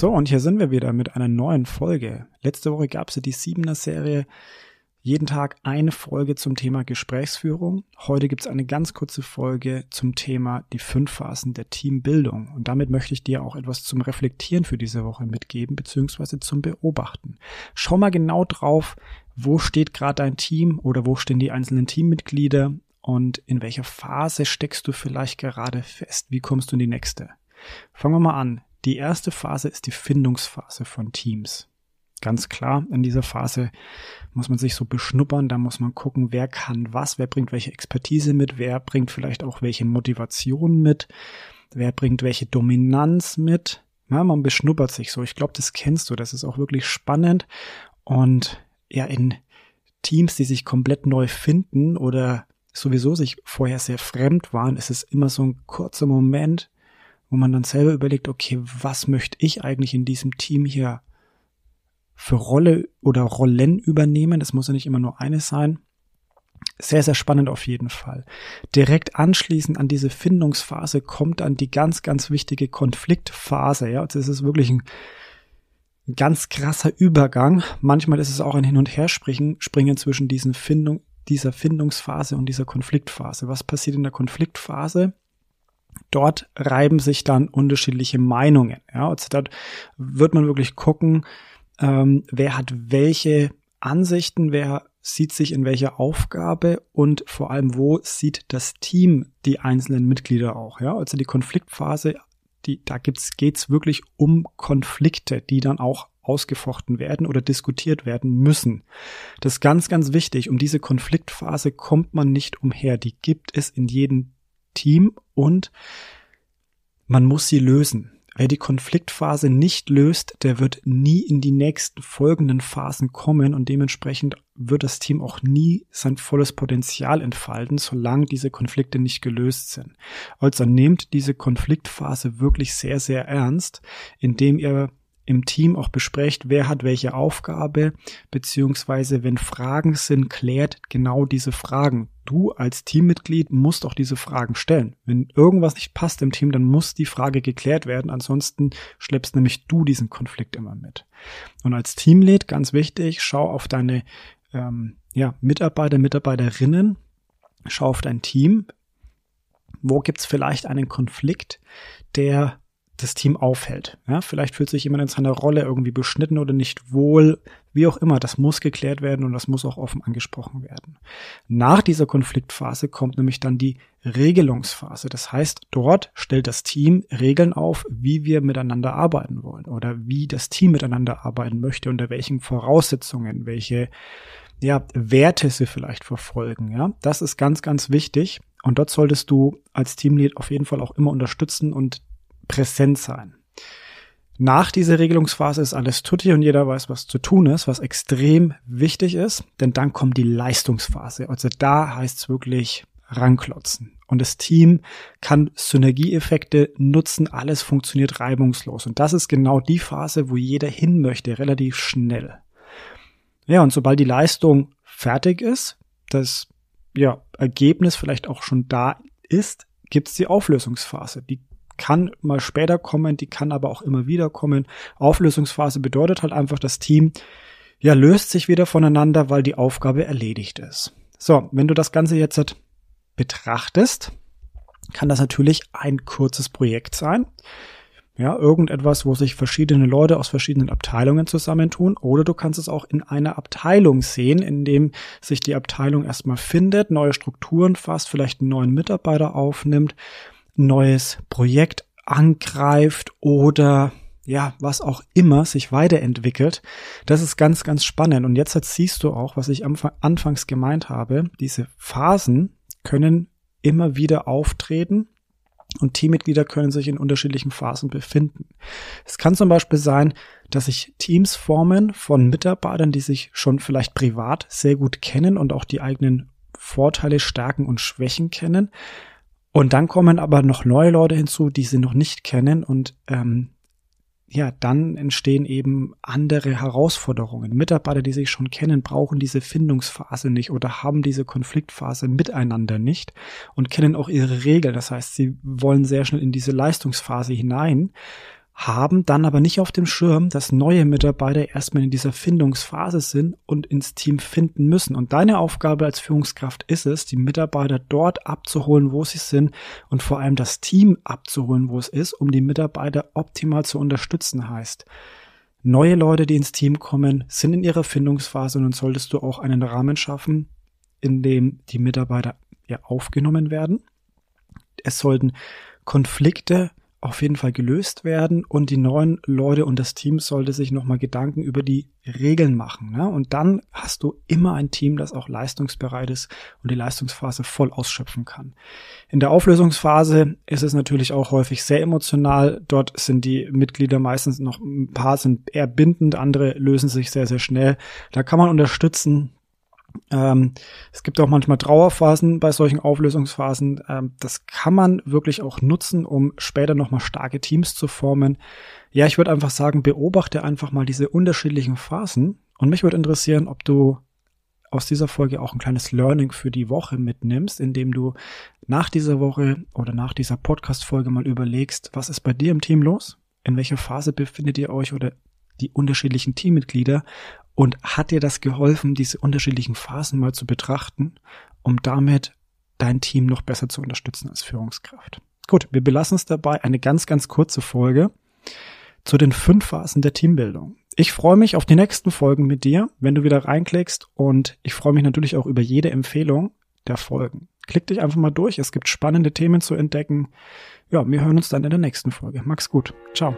So, und hier sind wir wieder mit einer neuen Folge. Letzte Woche gab es ja die Siebener Serie. Jeden Tag eine Folge zum Thema Gesprächsführung. Heute gibt es eine ganz kurze Folge zum Thema die fünf Phasen der Teambildung. Und damit möchte ich dir auch etwas zum Reflektieren für diese Woche mitgeben, beziehungsweise zum Beobachten. Schau mal genau drauf, wo steht gerade dein Team oder wo stehen die einzelnen Teammitglieder und in welcher Phase steckst du vielleicht gerade fest? Wie kommst du in die nächste? Fangen wir mal an. Die erste Phase ist die Findungsphase von Teams. Ganz klar, in dieser Phase muss man sich so beschnuppern, da muss man gucken, wer kann was, wer bringt welche Expertise mit, wer bringt vielleicht auch welche Motivation mit, wer bringt welche Dominanz mit. Ja, man beschnuppert sich so. Ich glaube, das kennst du. Das ist auch wirklich spannend. Und ja, in Teams, die sich komplett neu finden oder sowieso sich vorher sehr fremd waren, ist es immer so ein kurzer Moment, wo man dann selber überlegt, okay, was möchte ich eigentlich in diesem Team hier für Rolle oder Rollen übernehmen? Das muss ja nicht immer nur eine sein. Sehr, sehr spannend auf jeden Fall. Direkt anschließend an diese Findungsphase kommt dann die ganz, ganz wichtige Konfliktphase. Ja, das ist wirklich ein ganz krasser Übergang. Manchmal ist es auch ein Hin- und Herspringen springen zwischen diesen Findung, dieser Findungsphase und dieser Konfliktphase. Was passiert in der Konfliktphase? Dort reiben sich dann unterschiedliche Meinungen. Ja, also dort wird man wirklich gucken, ähm, wer hat welche Ansichten, wer sieht sich in welcher Aufgabe und vor allem, wo sieht das Team die einzelnen Mitglieder auch. Ja, also die Konfliktphase, die, da gibt's, geht's wirklich um Konflikte, die dann auch ausgefochten werden oder diskutiert werden müssen. Das ist ganz, ganz wichtig. Um diese Konfliktphase kommt man nicht umher. Die gibt es in jedem Team und man muss sie lösen. Wer die Konfliktphase nicht löst, der wird nie in die nächsten folgenden Phasen kommen und dementsprechend wird das Team auch nie sein volles Potenzial entfalten, solange diese Konflikte nicht gelöst sind. Also nehmt diese Konfliktphase wirklich sehr, sehr ernst, indem ihr im Team auch besprecht, wer hat welche Aufgabe, beziehungsweise wenn Fragen sind, klärt genau diese Fragen. Du als Teammitglied musst auch diese Fragen stellen. Wenn irgendwas nicht passt im Team, dann muss die Frage geklärt werden. Ansonsten schleppst nämlich du diesen Konflikt immer mit. Und als Teamlead, ganz wichtig, schau auf deine ähm, ja, Mitarbeiter, Mitarbeiterinnen, schau auf dein Team. Wo gibt's vielleicht einen Konflikt, der das Team aufhält. Ja, vielleicht fühlt sich jemand in seiner Rolle irgendwie beschnitten oder nicht wohl, wie auch immer. Das muss geklärt werden und das muss auch offen angesprochen werden. Nach dieser Konfliktphase kommt nämlich dann die Regelungsphase. Das heißt, dort stellt das Team Regeln auf, wie wir miteinander arbeiten wollen oder wie das Team miteinander arbeiten möchte, unter welchen Voraussetzungen, welche ja, Werte sie vielleicht verfolgen. Ja, das ist ganz, ganz wichtig. Und dort solltest du als Teamlead auf jeden Fall auch immer unterstützen und präsent sein. Nach dieser Regelungsphase ist alles tutti und jeder weiß, was zu tun ist, was extrem wichtig ist, denn dann kommt die Leistungsphase. Also da heißt es wirklich ranklotzen. Und das Team kann Synergieeffekte nutzen, alles funktioniert reibungslos. Und das ist genau die Phase, wo jeder hin möchte, relativ schnell. Ja, und sobald die Leistung fertig ist, das ja, Ergebnis vielleicht auch schon da ist, gibt es die Auflösungsphase. Die kann mal später kommen, die kann aber auch immer wieder kommen. Auflösungsphase bedeutet halt einfach, das Team ja löst sich wieder voneinander, weil die Aufgabe erledigt ist. So, wenn du das Ganze jetzt halt betrachtest, kann das natürlich ein kurzes Projekt sein. Ja, irgendetwas, wo sich verschiedene Leute aus verschiedenen Abteilungen zusammentun. Oder du kannst es auch in einer Abteilung sehen, in dem sich die Abteilung erstmal findet, neue Strukturen fasst, vielleicht einen neuen Mitarbeiter aufnimmt neues Projekt angreift oder ja, was auch immer sich weiterentwickelt. Das ist ganz, ganz spannend. Und jetzt siehst du auch, was ich anfangs gemeint habe. Diese Phasen können immer wieder auftreten und Teammitglieder können sich in unterschiedlichen Phasen befinden. Es kann zum Beispiel sein, dass sich Teams formen von Mitarbeitern, die sich schon vielleicht privat sehr gut kennen und auch die eigenen Vorteile, Stärken und Schwächen kennen. Und dann kommen aber noch neue Leute hinzu, die sie noch nicht kennen und ähm, ja, dann entstehen eben andere Herausforderungen. Mitarbeiter, die sich schon kennen, brauchen diese Findungsphase nicht oder haben diese Konfliktphase miteinander nicht und kennen auch ihre Regeln. Das heißt, sie wollen sehr schnell in diese Leistungsphase hinein, haben dann aber nicht auf dem Schirm, dass neue Mitarbeiter erstmal in dieser Findungsphase sind und ins Team finden müssen. Und deine Aufgabe als Führungskraft ist es, die Mitarbeiter dort abzuholen, wo sie sind und vor allem das Team abzuholen, wo es ist, um die Mitarbeiter optimal zu unterstützen heißt. Neue Leute, die ins Team kommen, sind in ihrer Findungsphase und dann solltest du auch einen Rahmen schaffen, in dem die Mitarbeiter ja aufgenommen werden. Es sollten Konflikte auf jeden Fall gelöst werden und die neuen Leute und das Team sollte sich nochmal Gedanken über die Regeln machen. Ne? Und dann hast du immer ein Team, das auch leistungsbereit ist und die Leistungsphase voll ausschöpfen kann. In der Auflösungsphase ist es natürlich auch häufig sehr emotional. Dort sind die Mitglieder meistens noch ein paar sind eher bindend, andere lösen sich sehr, sehr schnell. Da kann man unterstützen, ähm, es gibt auch manchmal Trauerphasen bei solchen Auflösungsphasen. Ähm, das kann man wirklich auch nutzen, um später nochmal starke Teams zu formen. Ja, ich würde einfach sagen, beobachte einfach mal diese unterschiedlichen Phasen. Und mich würde interessieren, ob du aus dieser Folge auch ein kleines Learning für die Woche mitnimmst, indem du nach dieser Woche oder nach dieser Podcast-Folge mal überlegst, was ist bei dir im Team los? In welcher Phase befindet ihr euch oder die unterschiedlichen Teammitglieder und hat dir das geholfen, diese unterschiedlichen Phasen mal zu betrachten, um damit dein Team noch besser zu unterstützen als Führungskraft? Gut, wir belassen es dabei. Eine ganz, ganz kurze Folge zu den fünf Phasen der Teambildung. Ich freue mich auf die nächsten Folgen mit dir, wenn du wieder reinklickst und ich freue mich natürlich auch über jede Empfehlung der Folgen. Klick dich einfach mal durch. Es gibt spannende Themen zu entdecken. Ja, wir hören uns dann in der nächsten Folge. Mach's gut. Ciao.